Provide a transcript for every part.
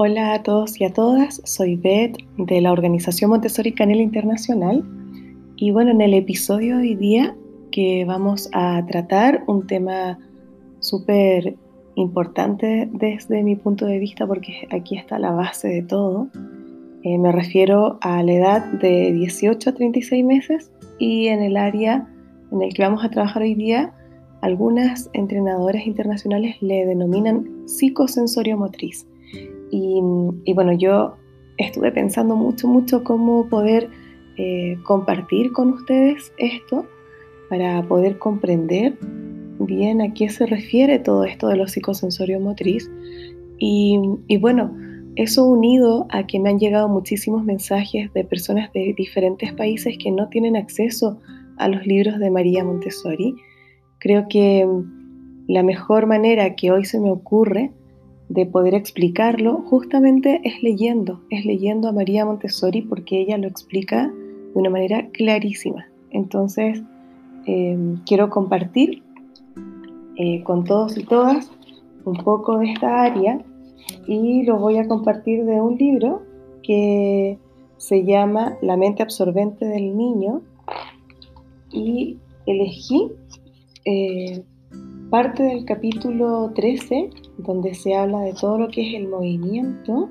Hola a todos y a todas, soy Beth de la organización Montessori Canela Internacional y bueno, en el episodio de hoy día que vamos a tratar un tema súper importante desde mi punto de vista porque aquí está la base de todo. Eh, me refiero a la edad de 18 a 36 meses y en el área en el que vamos a trabajar hoy día, algunas entrenadoras internacionales le denominan psicosensorio motriz. Y, bueno, yo estuve pensando mucho, mucho cómo poder eh, compartir con ustedes esto para poder comprender bien a qué se refiere todo esto de los psicosensorios motriz. Y, y bueno, eso unido a que me han llegado muchísimos mensajes de personas de diferentes países que no tienen acceso a los libros de María Montessori, creo que la mejor manera que hoy se me ocurre de poder explicarlo justamente es leyendo, es leyendo a María Montessori porque ella lo explica de una manera clarísima. Entonces, em, quiero compartir eh, con todos y todas un poco de esta área y lo voy a compartir de un libro que se llama La mente absorbente del niño y elegí eh, parte del capítulo 13, donde se habla de todo lo que es el movimiento,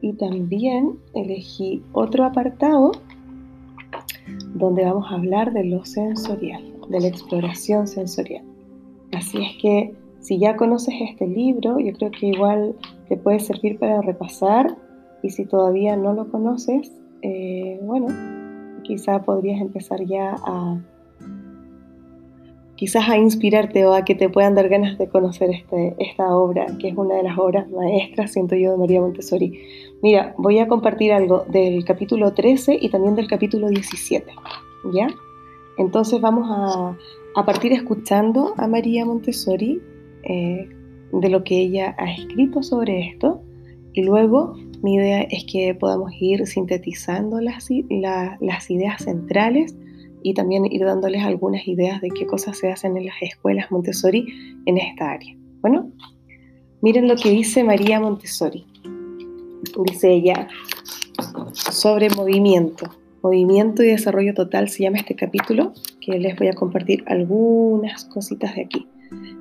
y también elegí otro apartado donde vamos a hablar de lo sensorial, de la exploración sensorial. Así es que si ya conoces este libro, yo creo que igual te puede servir para repasar y si todavía no lo conoces, eh, bueno, quizá podrías empezar ya a quizás a inspirarte o a que te puedan dar ganas de conocer este, esta obra, que es una de las obras maestras, siento yo, de María Montessori. Mira, voy a compartir algo del capítulo 13 y también del capítulo 17, ¿ya? Entonces vamos a, partir escuchando a María Montessori eh, de lo que ella ha escrito sobre esto y luego mi idea es que podamos ir sintetizando las, las ideas centrales y también ir dándoles algunas ideas de qué cosas se hacen en las escuelas Montessori en esta área. Bueno, miren lo que dice María Montessori. Dice ella sobre movimiento. Movimiento y desarrollo total se llama este capítulo, que les voy a compartir algunas cositas de aquí.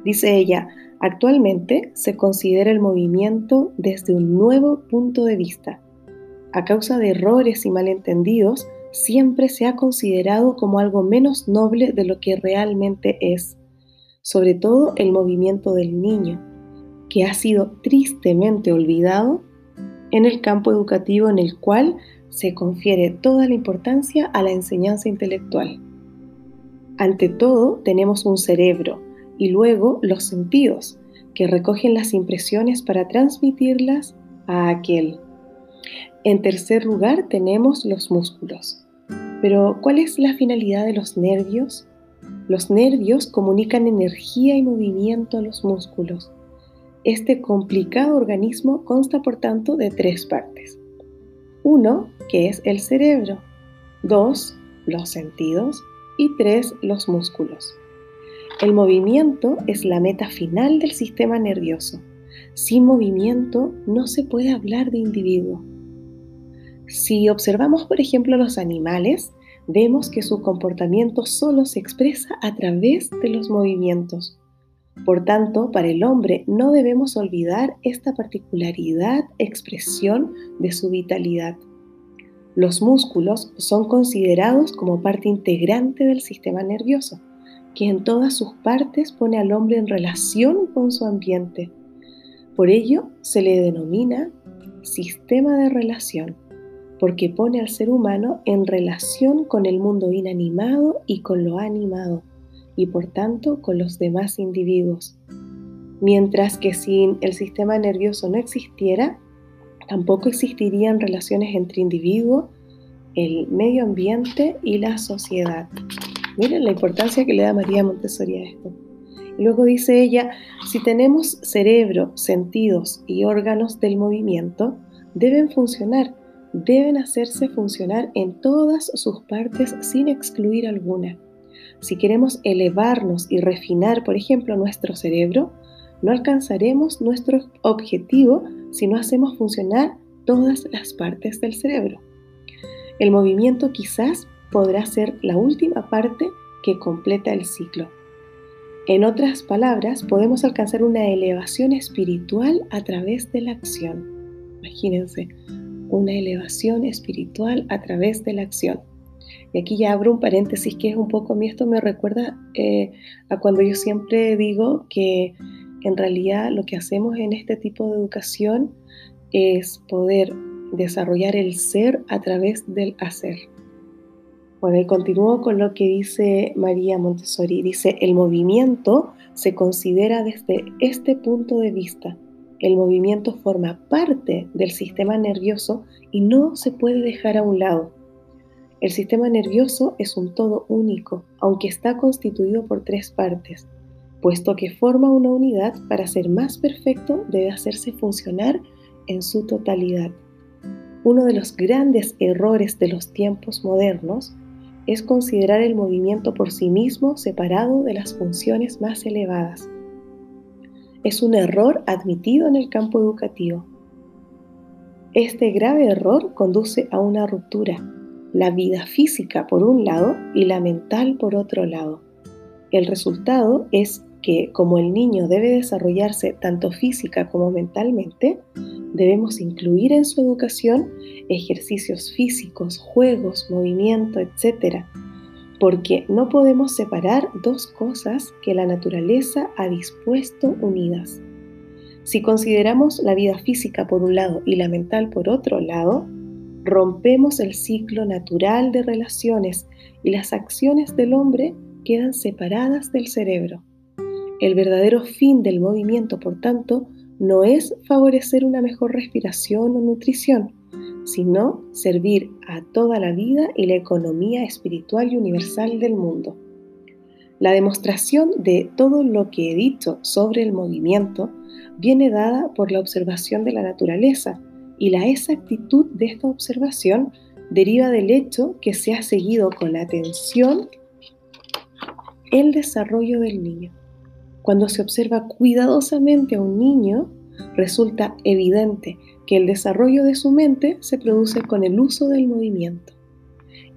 Dice ella, actualmente se considera el movimiento desde un nuevo punto de vista. A causa de errores y malentendidos, siempre se ha considerado como algo menos noble de lo que realmente es, sobre todo el movimiento del niño, que ha sido tristemente olvidado en el campo educativo en el cual se confiere toda la importancia a la enseñanza intelectual. Ante todo, tenemos un cerebro y luego los sentidos, que recogen las impresiones para transmitirlas a aquel. En tercer lugar tenemos los músculos. Pero, ¿cuál es la finalidad de los nervios? Los nervios comunican energía y movimiento a los músculos. Este complicado organismo consta, por tanto, de tres partes. Uno, que es el cerebro. Dos, los sentidos. Y tres, los músculos. El movimiento es la meta final del sistema nervioso. Sin movimiento no se puede hablar de individuo. Si observamos, por ejemplo, los animales, vemos que su comportamiento solo se expresa a través de los movimientos. Por tanto, para el hombre no debemos olvidar esta particularidad expresión de su vitalidad. Los músculos son considerados como parte integrante del sistema nervioso, que en todas sus partes pone al hombre en relación con su ambiente. Por ello se le denomina sistema de relación porque pone al ser humano en relación con el mundo inanimado y con lo animado, y por tanto con los demás individuos. Mientras que sin el sistema nervioso no existiera, tampoco existirían relaciones entre individuo, el medio ambiente y la sociedad. Miren la importancia que le da María Montessori a esto. Luego dice ella, si tenemos cerebro, sentidos y órganos del movimiento, deben funcionar deben hacerse funcionar en todas sus partes sin excluir alguna. Si queremos elevarnos y refinar, por ejemplo, nuestro cerebro, no alcanzaremos nuestro objetivo si no hacemos funcionar todas las partes del cerebro. El movimiento quizás podrá ser la última parte que completa el ciclo. En otras palabras, podemos alcanzar una elevación espiritual a través de la acción. Imagínense, una elevación espiritual a través de la acción. Y aquí ya abro un paréntesis que es un poco a mí esto me recuerda eh, a cuando yo siempre digo que en realidad lo que hacemos en este tipo de educación es poder desarrollar el ser a través del hacer. Bueno, y continúo con lo que dice María Montessori. Dice, el movimiento se considera desde este punto de vista. El movimiento forma parte del sistema nervioso y no se puede dejar a un lado. El sistema nervioso es un todo único, aunque está constituido por tres partes. Puesto que forma una unidad, para ser más perfecto debe hacerse funcionar en su totalidad. Uno de los grandes errores de los tiempos modernos es considerar el movimiento por sí mismo separado de las funciones más elevadas. Es un error admitido en el campo educativo. Este grave error conduce a una ruptura, la vida física por un lado y la mental por otro lado. El resultado es que como el niño debe desarrollarse tanto física como mentalmente, debemos incluir en su educación ejercicios físicos, juegos, movimiento, etc. Porque no podemos separar dos cosas que la naturaleza ha dispuesto unidas. Si consideramos la vida física por un lado y la mental por otro lado, rompemos el ciclo natural de relaciones y las acciones del hombre quedan separadas del cerebro. El verdadero fin del movimiento, por tanto, no es favorecer una mejor respiración o nutrición, sino servir a toda la vida y la economía espiritual y universal del mundo. La demostración de todo lo que he dicho sobre el movimiento viene dada por la observación de la naturaleza y la exactitud de esta observación deriva del hecho que se ha seguido con atención el desarrollo del niño. Cuando se observa cuidadosamente a un niño, resulta evidente que el desarrollo de su mente se produce con el uso del movimiento.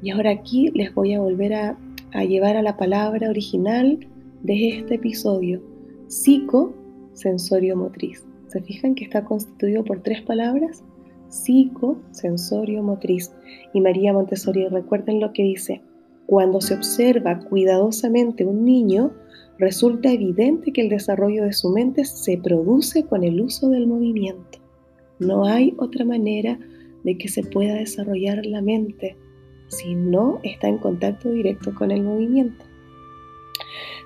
Y ahora aquí les voy a volver a, llevar a la palabra original de este episodio, psicosensorio motriz. ¿Se fijan que está constituido por tres palabras? Psico, sensorio, motriz. Y María Montessori, recuerden lo que dice, cuando se observa cuidadosamente un niño, resulta evidente que el desarrollo de su mente se produce con el uso del movimiento. No hay otra manera de que se pueda desarrollar la mente si no está en contacto directo con el movimiento.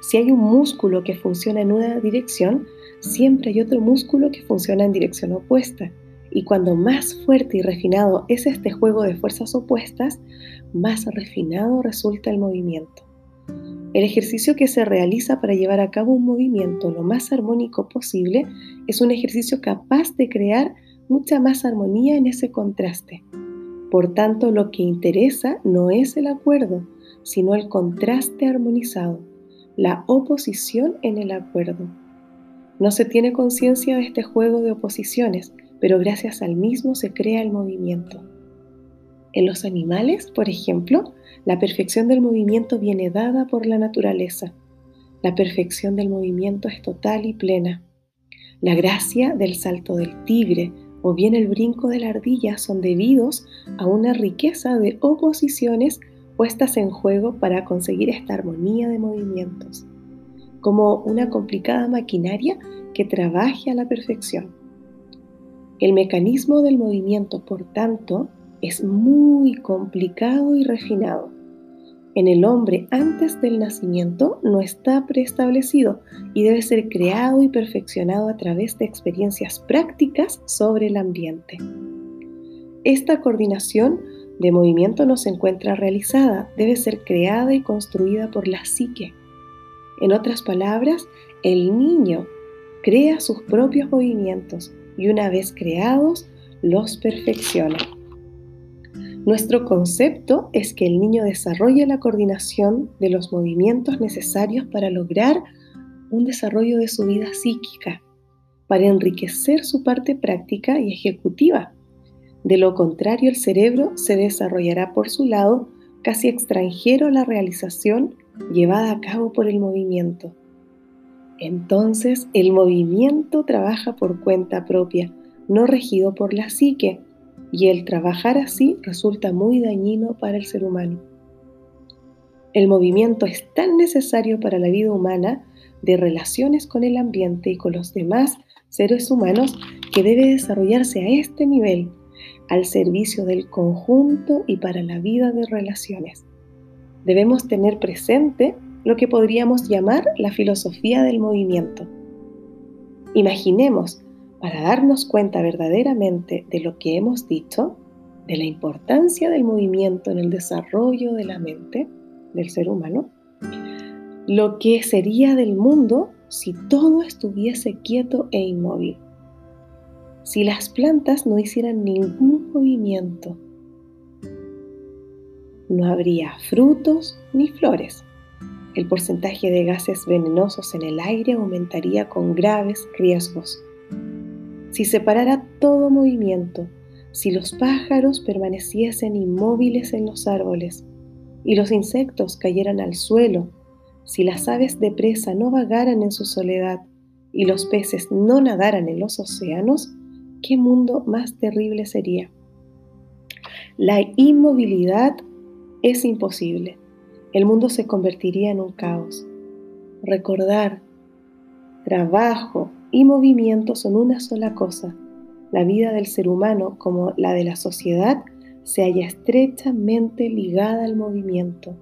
Si hay un músculo que funciona en una dirección, siempre hay otro músculo que funciona en dirección opuesta. Y cuando más fuerte y refinado es este juego de fuerzas opuestas, más refinado resulta el movimiento. El ejercicio que se realiza para llevar a cabo un movimiento lo más armónico posible es un ejercicio capaz de crear mucha más armonía en ese contraste. Por tanto, lo que interesa no es el acuerdo, sino el contraste armonizado, la oposición en el acuerdo. No se tiene conciencia de este juego de oposiciones, pero gracias al mismo se crea el movimiento. En los animales, por ejemplo, la perfección del movimiento viene dada por la naturaleza. La perfección del movimiento es total y plena. La gracia del salto del tigre o bien el brinco de la ardilla son debidos a una riqueza de oposiciones puestas en juego para conseguir esta armonía de movimientos, como una complicada maquinaria que trabaje a la perfección. El mecanismo del movimiento, por tanto, es muy complicado y refinado en el hombre antes del nacimiento no está preestablecido y debe ser creado y perfeccionado a través de experiencias prácticas sobre el ambiente. Esta coordinación de movimiento no se encuentra realizada, debe ser creada y construida por la psique. En otras palabras, el niño crea sus propios movimientos y una vez creados, los perfecciona. Nuestro concepto es que el niño desarrolle la coordinación de los movimientos necesarios para lograr un desarrollo de su vida psíquica. para enriquecer su parte práctica y ejecutiva. De lo contrario, el cerebro se desarrollará por su lado casi extranjero a la realización llevada a cabo por el movimiento. Entonces, el movimiento trabaja por cuenta propia, no regido por la psique, y el trabajar así resulta muy dañino para el ser humano. El movimiento es tan necesario para la vida humana de relaciones con el ambiente y con los demás seres humanos que debe desarrollarse a este nivel, al servicio del conjunto y para la vida de relaciones. Debemos tener presente lo que podríamos llamar la filosofía del movimiento. Imaginemos, para darnos cuenta verdaderamente de lo que hemos dicho, de la importancia del movimiento en el desarrollo de la mente del ser humano, lo que sería del mundo si todo estuviese quieto e inmóvil. Si las plantas no hicieran ningún movimiento, no habría frutos ni flores. El porcentaje de gases venenosos en el aire aumentaría con graves riesgos. Si se parara todo movimiento, si los pájaros permaneciesen inmóviles en los árboles y los insectos cayeran al suelo si las aves de presa no vagaran en su soledad y los peces no nadaran en los océanos, ¿qué mundo más terrible sería? La inmovilidad es imposible. El mundo se convertiría en un caos. Recordar, trabajo y movimiento son una sola cosa. La vida del ser humano como la de la sociedad se halla estrechamente ligada al movimiento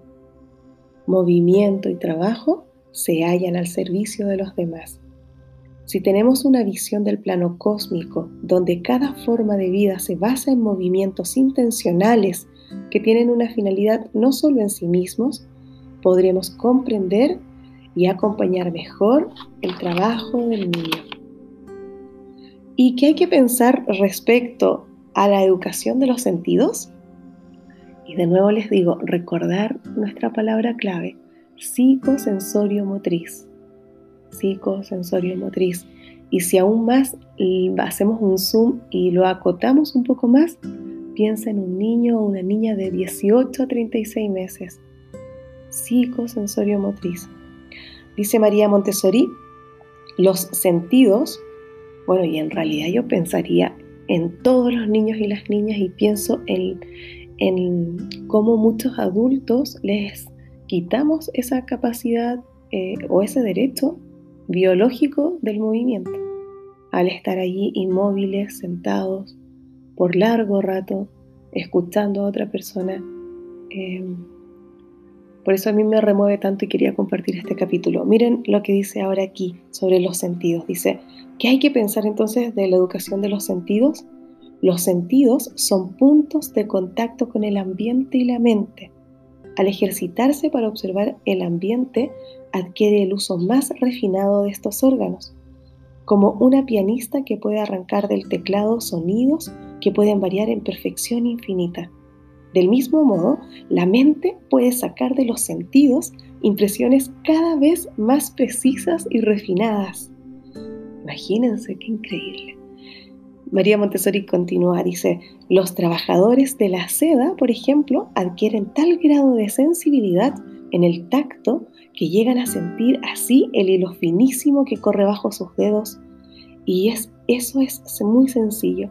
movimiento y trabajo se hallan al servicio de los demás. Si tenemos una visión del plano cósmico donde cada forma de vida se basa en movimientos intencionales que tienen una finalidad no solo en sí mismos, podremos comprender y acompañar mejor el trabajo del niño. ¿Y qué hay que pensar respecto a la educación de los sentidos? Y de nuevo les digo, recordar nuestra palabra clave, psicosensorio motriz. Psicosensorio motriz. Y si aún más hacemos un zoom y lo acotamos un poco más, piensa en un niño o una niña de 18 a 36 meses. Psicosensorio motriz. Dice María Montessori, los sentidos, bueno, y en realidad yo pensaría en todos los niños y las niñas y pienso en, en cómo muchos adultos les quitamos esa capacidad eh, o ese derecho biológico del movimiento al estar allí inmóviles, sentados por largo rato, escuchando a otra persona. Em, por eso a mí me remueve tanto y quería compartir este capítulo. Miren lo que dice ahora aquí sobre los sentidos. Dice, ¿qué hay que pensar entonces de la educación de los sentidos? Los sentidos son puntos de contacto con el ambiente y la mente. Al ejercitarse para observar el ambiente, adquiere el uso más refinado de estos órganos, como una pianista que puede arrancar del teclado sonidos que pueden variar en perfección infinita. Del mismo modo, la mente puede sacar de los sentidos impresiones cada vez más precisas y refinadas. Imagínense qué increíble. María Montessori continúa, dice, los trabajadores de la seda, por ejemplo, adquieren tal grado de sensibilidad en el tacto que llegan a sentir así el hilo finísimo que corre bajo sus dedos. Y es, eso es muy sencillo,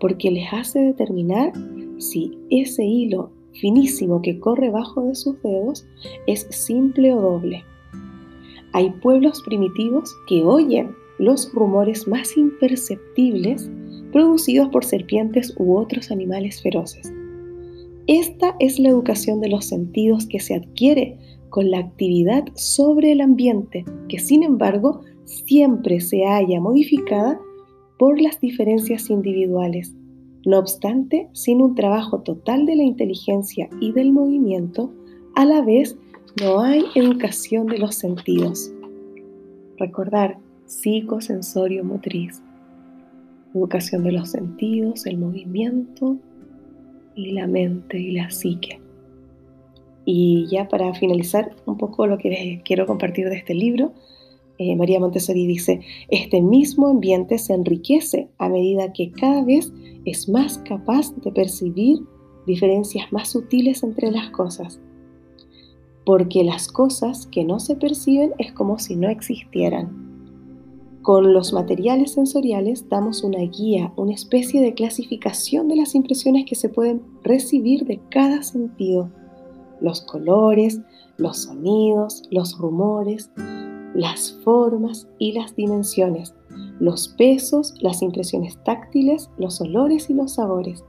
porque les hace determinar si ese hilo finísimo que corre bajo de sus dedos es simple o doble. Hay pueblos primitivos que oyen los rumores más imperceptibles producidos por serpientes u otros animales feroces. Esta es la educación de los sentidos que se adquiere con la actividad sobre el ambiente, que sin embargo siempre se haya modificada por las diferencias individuales. No obstante, sin un trabajo total de la inteligencia y del movimiento, a la vez no hay educación de los sentidos. Recordar, psicosensorio motriz educación de los sentidos, el movimiento y la mente y la psique. Y ya para finalizar un poco lo que quiero compartir de este libro, eh, María Montessori dice, este mismo ambiente se enriquece a medida que cada vez es más capaz de percibir diferencias más sutiles entre las cosas. Porque las cosas que no se perciben es como si no existieran. Con los materiales sensoriales damos una guía, una especie de clasificación de las impresiones que se pueden recibir de cada sentido. Los colores, los sonidos, los rumores, las formas y las dimensiones, los pesos, las impresiones táctiles, los olores y los sabores.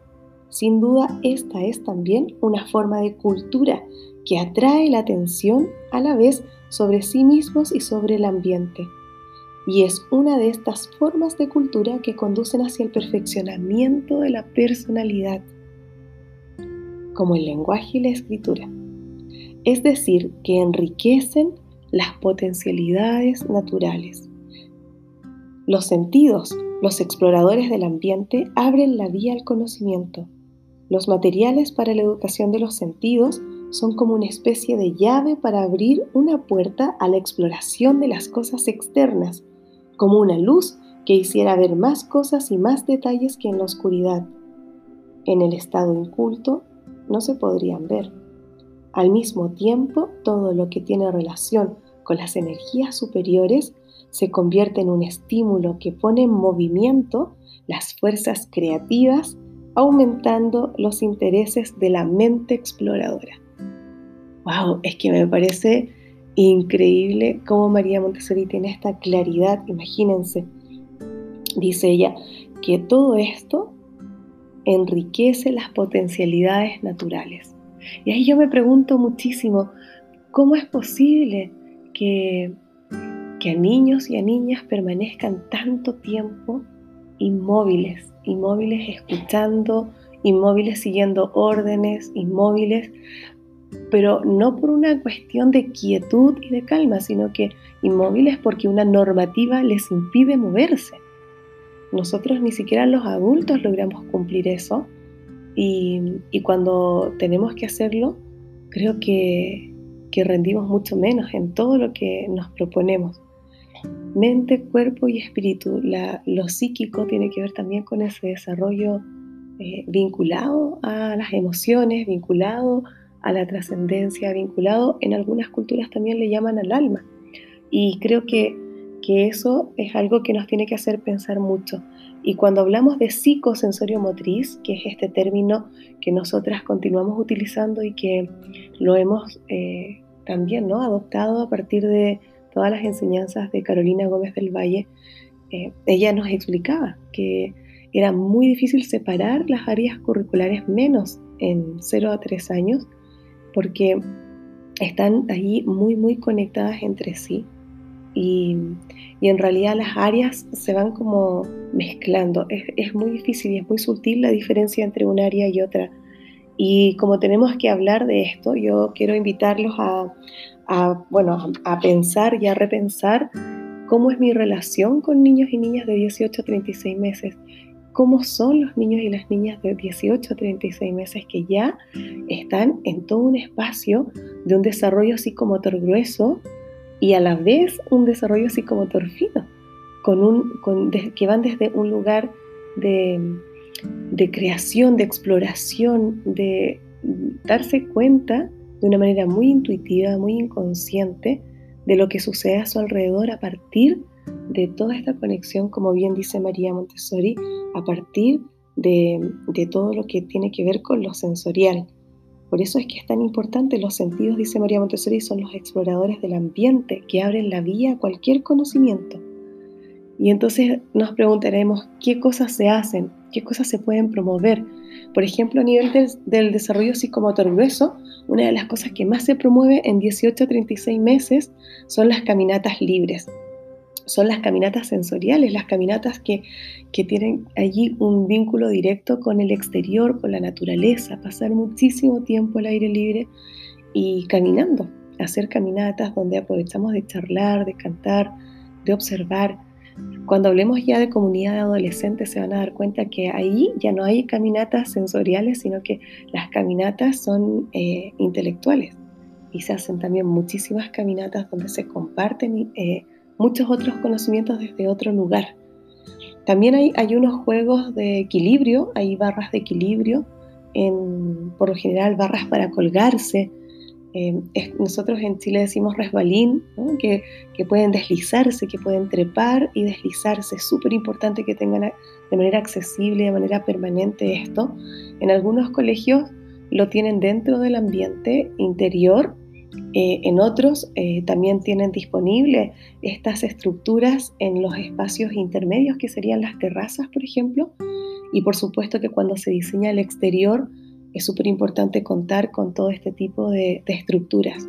Sin duda, esta es también una forma de cultura que atrae la atención a la vez sobre sí mismos y sobre el ambiente y es una de estas formas de cultura que conducen hacia el perfeccionamiento de la personalidad, como el lenguaje y la escritura. Es decir, que enriquecen las potencialidades naturales. Los sentidos, los exploradores del ambiente, abren la vía al conocimiento. Los materiales para la educación de los sentidos son como una especie de llave para abrir una puerta a la exploración de las cosas externas como una luz que hiciera ver más cosas y más detalles que en la oscuridad. En el estado inculto no se podrían ver. Al mismo tiempo, todo lo que tiene relación con las energías superiores se convierte en un estímulo que pone en movimiento las fuerzas creativas, aumentando los intereses de la mente exploradora. ¡Wow! Es que me parece Increíble cómo María Montessori tiene esta claridad, imagínense, dice ella, que todo esto enriquece las potencialidades naturales. Y ahí yo me pregunto muchísimo, ¿cómo es posible que, que a niños y a niñas permanezcan tanto tiempo inmóviles, inmóviles escuchando, inmóviles siguiendo órdenes, inmóviles pero no por una cuestión de quietud y de calma, sino que inmóviles porque una normativa les impide moverse. Nosotros ni siquiera los adultos logramos cumplir eso y, cuando tenemos que hacerlo, creo que, rendimos mucho menos en todo lo que nos proponemos. Mente, cuerpo y espíritu. lo psíquico tiene que ver también con ese desarrollo eh, vinculado a las emociones, vinculado a la trascendencia, vinculado en algunas culturas también le llaman al alma. Y creo que, que eso es algo que nos tiene que hacer pensar mucho. Y cuando hablamos de psicosensorio motriz, que es este término que nosotras continuamos utilizando y que lo hemos eh, también ¿no? adoptado a partir de todas las enseñanzas de Carolina Gómez del Valle, eh, ella nos explicaba que era muy difícil separar las áreas curriculares menos en 0 a 3 años porque están ahí muy, muy conectadas entre sí. Y, en realidad las áreas se van como mezclando. Es, muy difícil y es muy sutil la diferencia entre una área y otra. Y como tenemos que hablar de esto, yo quiero invitarlos a, bueno, a pensar y a repensar cómo es mi relación con niños y niñas de 18 a 36 meses cómo son los niños y las niñas de 18 a 36 meses que ya están en todo un espacio de un desarrollo psicomotor grueso y a la vez un desarrollo psicomotor fino, con un, que van desde un lugar de, de creación, de exploración, de darse cuenta de una manera muy intuitiva, muy inconsciente, de lo que sucede a su alrededor a partir de toda esta conexión, como bien dice María Montessori, a partir de, todo lo que tiene que ver con lo sensorial. Por eso es que es tan importante los sentidos, dice María Montessori, son los exploradores del ambiente que abren la vía a cualquier conocimiento. Y entonces nos preguntaremos qué cosas se hacen, qué cosas se pueden promover. Por ejemplo, a nivel del, desarrollo psicomotor grueso, una de las cosas que más se promueve en 18 a 36 meses son las caminatas libres son las caminatas sensoriales, las caminatas que, tienen allí un vínculo directo con el exterior, con la naturaleza, pasar muchísimo tiempo al aire libre y caminando, hacer caminatas donde aprovechamos de charlar, de cantar, de observar. Cuando hablemos ya de comunidad de adolescentes se van a dar cuenta que ahí ya no hay caminatas sensoriales, sino que las caminatas son eh, intelectuales y se hacen también muchísimas caminatas donde se comparten eh, muchos otros conocimientos desde otro lugar. También hay, hay unos juegos de equilibrio, hay barras de equilibrio, en, por lo general barras para colgarse. Eh, nosotros en Chile decimos resbalín, que, que, pueden deslizarse, que pueden trepar y deslizarse. Es súper importante que tengan de manera accesible, de manera permanente esto. En algunos colegios lo tienen dentro del ambiente interior eh, en otros eh, también tienen disponibles estas estructuras en los espacios intermedios, que serían las terrazas, por ejemplo. Y por supuesto que cuando se diseña el exterior es súper importante contar con todo este tipo de, estructuras.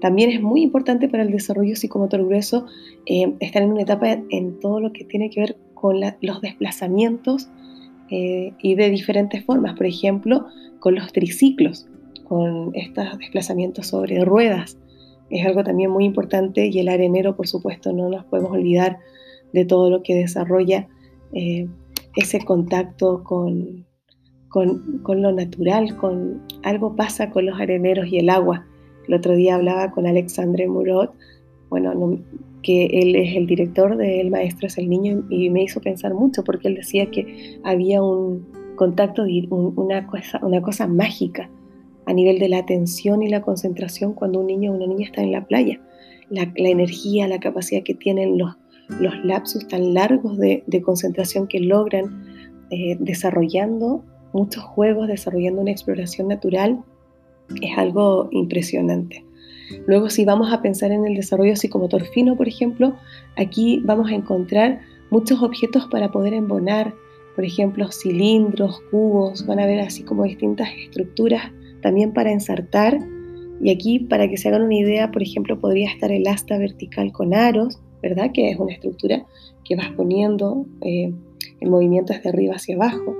También es muy importante para el desarrollo psicomotor grueso eh, estar en una etapa en todo lo que tiene que ver con los desplazamientos y de diferentes formas, por ejemplo, con los triciclos con estos desplazamientos sobre ruedas. Es algo también muy importante y el arenero, por supuesto, no nos podemos olvidar de todo lo que desarrolla eh, ese contacto con, con, con, lo natural, con algo pasa con los areneros y el agua. El otro día hablaba con Alexandre Murot, bueno, que él es el director de El Maestro es el Niño y me hizo pensar mucho porque él decía que había un contacto, una, cosa, una cosa mágica a nivel de la atención y la concentración cuando un niño o una niña está en la playa. La, energía, la capacidad que tienen los, los lapsus tan largos de, concentración que logran eh, desarrollando muchos juegos, desarrollando una exploración natural, es algo impresionante. Luego, si vamos a pensar en el desarrollo psicomotor fino, por ejemplo, aquí vamos a encontrar muchos objetos para poder embonar, por ejemplo, cilindros, cubos, van a ver así como distintas estructuras también para ensartar. Y aquí, para que se hagan una idea, por ejemplo, podría estar el asta vertical con aros, ¿verdad? Que es una estructura que vas poniendo eh, el movimiento desde arriba hacia abajo.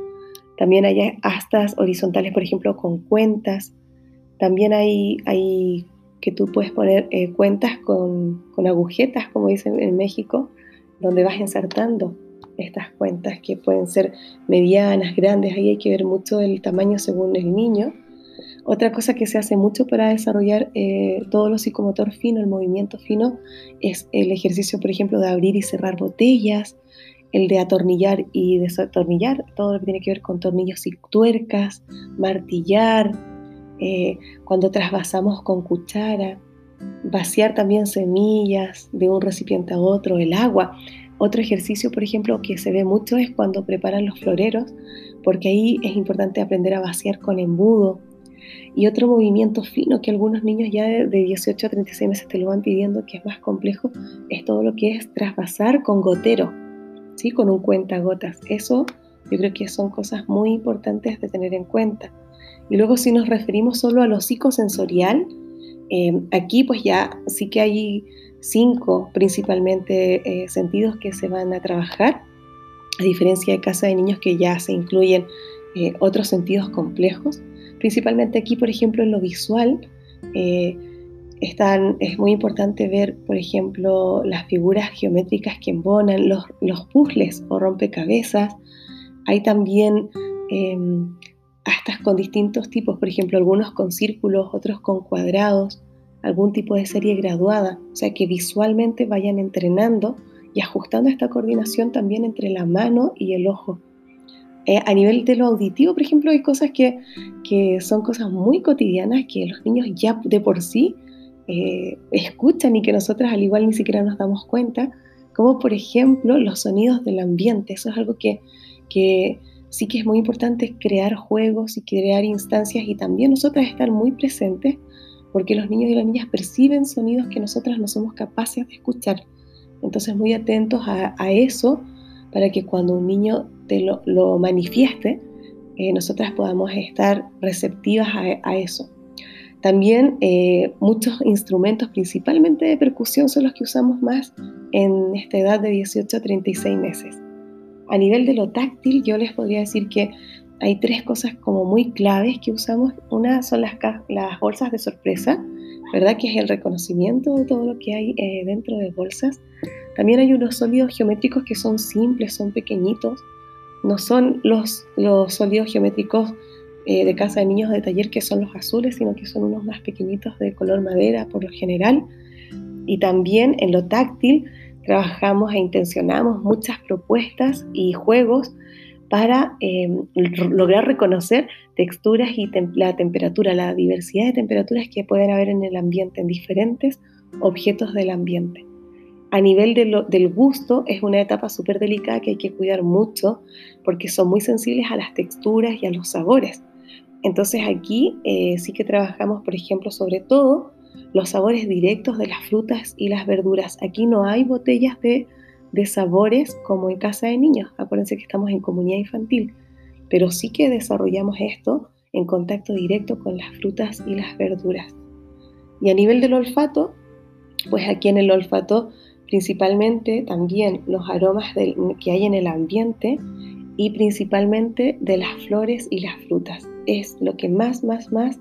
También hay astas horizontales, por ejemplo, con cuentas. También hay, hay que tú puedes poner eh, cuentas con, con, agujetas, como dicen en México, donde vas ensartando estas cuentas que pueden ser medianas, grandes. Ahí hay que ver mucho el tamaño según el niño. Otra cosa que se hace mucho para desarrollar eh, todo lo psicomotor fino, el movimiento fino, es el ejercicio, por ejemplo, de abrir y cerrar botellas, el de atornillar y desatornillar, todo lo que tiene que ver con tornillos y tuercas, martillar, eh, cuando trasvasamos con cuchara, vaciar también semillas de un recipiente a otro, el agua. Otro ejercicio, por ejemplo, que se ve mucho es cuando preparan los floreros, porque ahí es importante aprender a vaciar con embudo, y otro movimiento fino que algunos niños ya de, 18 a 36 meses te lo van pidiendo, que es más complejo, es todo lo que es trasvasar con gotero, ¿sí? con un cuentagotas. Eso yo creo que son cosas muy importantes de tener en cuenta. Y luego si nos referimos solo a lo psicosensorial, eh, aquí pues ya sí que hay cinco principalmente eh, sentidos que se van a trabajar, a diferencia de casa de niños que ya se incluyen eh, otros sentidos complejos principalmente aquí, por ejemplo, en lo visual, eh, es muy importante ver, por ejemplo, las figuras geométricas que embonan, los, puzzles o rompecabezas. Hay también eh, hasta con distintos tipos, por ejemplo, algunos con círculos, otros con cuadrados, algún tipo de serie graduada, o sea, que visualmente vayan entrenando y ajustando esta coordinación también entre la mano y el ojo. Eh, a nivel de lo auditivo, por ejemplo, hay cosas que, que, son cosas muy cotidianas que los niños ya de por sí eh, escuchan y que nosotras al igual ni siquiera nos damos cuenta, como por ejemplo los sonidos del ambiente. Eso es algo que, que sí que es muy importante crear juegos y crear instancias y también nosotras estar muy presentes porque los niños y las niñas perciben sonidos que nosotras no somos capaces de escuchar. Entonces muy atentos a, a eso para que cuando un niño te lo, manifieste, eh, nosotras podamos estar receptivas a, eso. También eh, muchos instrumentos, principalmente de percusión, son los que usamos más en esta edad de 18 a 36 meses. A nivel de lo táctil, yo les podría decir que hay tres cosas como muy claves que usamos. Una son las, bolsas de sorpresa, ¿verdad? Que es el reconocimiento de todo lo que hay eh, dentro de bolsas. También hay unos sólidos geométricos que son simples, son pequeñitos. No son los, los sólidos geométricos eh, de casa de niños de taller que son los azules, sino que son unos más pequeñitos de color madera por lo general. Y también en lo táctil trabajamos e intencionamos muchas propuestas y juegos para eh, lograr reconocer texturas y la temperatura, la diversidad de temperaturas que pueden haber en el ambiente, en diferentes objetos del ambiente. A nivel del gusto es una etapa súper delicada que hay que cuidar mucho porque son muy sensibles a las texturas y a los sabores. Entonces aquí eh, sí que trabajamos, por ejemplo, sobre todo los sabores directos de las frutas y las verduras. Aquí no hay botellas de, de sabores como en casa de niños. Acuérdense que estamos en comunidad infantil, pero sí que desarrollamos esto en contacto directo con las frutas y las verduras. Y a nivel del olfato, pues aquí en el olfato principalmente también los aromas que hay en el ambiente y principalmente de las flores y las frutas. Es lo que más, más, más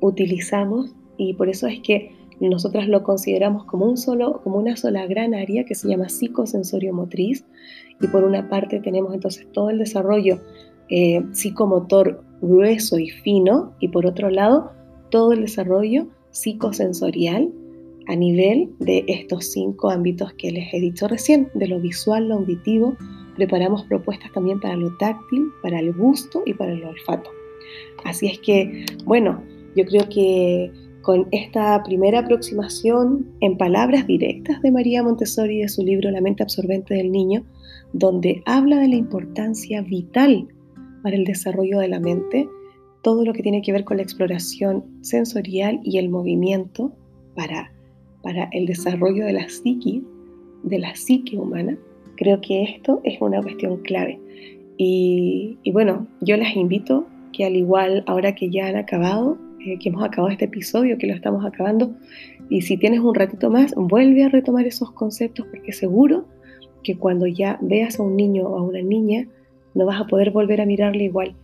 utilizamos y por eso es que nosotras lo consideramos como, un solo, como una sola gran área que se llama psicosensorio motriz y por una parte tenemos entonces todo el desarrollo eh, psicomotor grueso y fino y por otro lado todo el desarrollo psicosensorial a nivel de estos cinco ámbitos que les he dicho recién, de lo visual, lo auditivo, preparamos propuestas también para lo táctil, para el gusto y para el olfato. Así es que, bueno, yo creo que con esta primera aproximación en palabras directas de María Montessori de su libro La mente absorbente del niño, donde habla de la importancia vital para el desarrollo de la mente, todo lo que tiene que ver con la exploración sensorial y el movimiento para para el desarrollo de la psique, de la psique humana, creo que esto es una cuestión clave. Y, bueno, yo las invito que al igual ahora que ya han acabado, eh, que hemos acabado este episodio, que lo estamos acabando, y si tienes un ratito más, vuelve a retomar esos conceptos porque seguro que cuando ya veas a un niño o a una niña, no vas a poder volver a mirarle igual.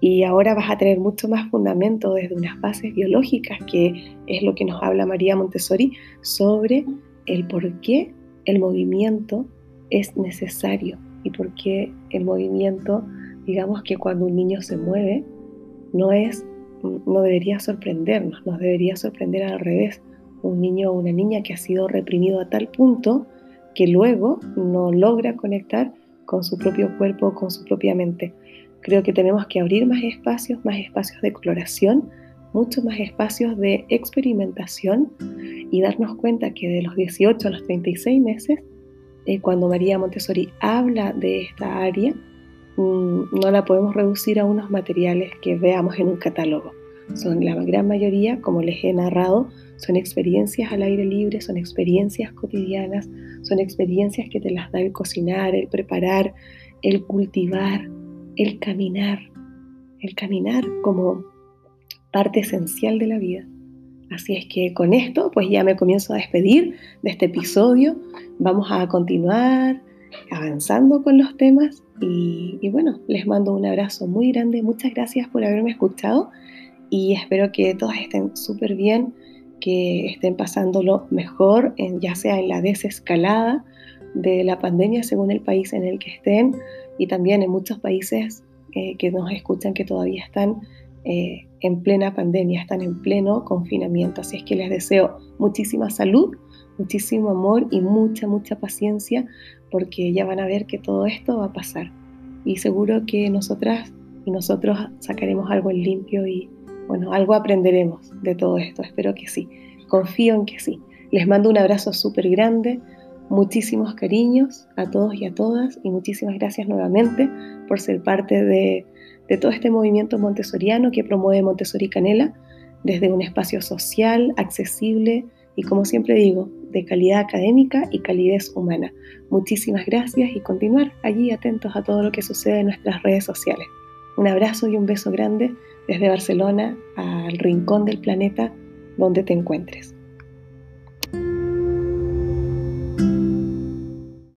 Y ahora vas a tener mucho más fundamento desde unas bases biológicas, que es lo que nos habla María Montessori, sobre el por qué el movimiento es necesario y por qué el movimiento, digamos que cuando un niño se mueve, no es, no debería sorprendernos, nos debería sorprender al revés. Un niño o una niña que ha sido reprimido a tal punto que luego no logra conectar con su propio cuerpo, con su propia mente. Creo que tenemos que abrir más espacios, más espacios de exploración, muchos más espacios de experimentación y darnos cuenta que de los 18 a los 36 meses, eh, cuando María Montessori habla de esta área, mm, no la podemos reducir a unos materiales que veamos en un catálogo. Son la gran mayoría, como les he narrado, son experiencias al aire libre, son experiencias cotidianas, son experiencias que te las da el cocinar, el preparar, el cultivar, el caminar, el caminar como parte esencial de la vida. Así es que con esto, pues ya me comienzo a despedir de este episodio. Vamos a continuar avanzando con los temas y, bueno, les mando un abrazo muy grande. Muchas gracias por haberme escuchado y espero que todas estén súper bien, que estén pasándolo mejor, en, ya sea en la desescalada de la pandemia según el país en el que estén y también en muchos países eh, que nos escuchan que todavía están eh, en plena pandemia, están en pleno confinamiento. Así es que les deseo muchísima salud, muchísimo amor y mucha, mucha paciencia porque ya van a ver que todo esto va a pasar. Y seguro que nosotras y nosotros sacaremos algo en limpio y bueno, algo aprenderemos de todo esto. Espero que sí. Confío en que sí. Les mando un abrazo súper grande Muchísimos cariños a todos y a todas y muchísimas gracias nuevamente por ser parte de, todo este movimiento montessoriano que promueve Montessori Canela desde un espacio social, accesible y como siempre digo, de calidad académica y calidez humana. Muchísimas gracias y continuar allí atentos a todo lo que sucede en nuestras redes sociales. Un abrazo y un beso grande desde Barcelona al rincón del planeta donde te encuentres.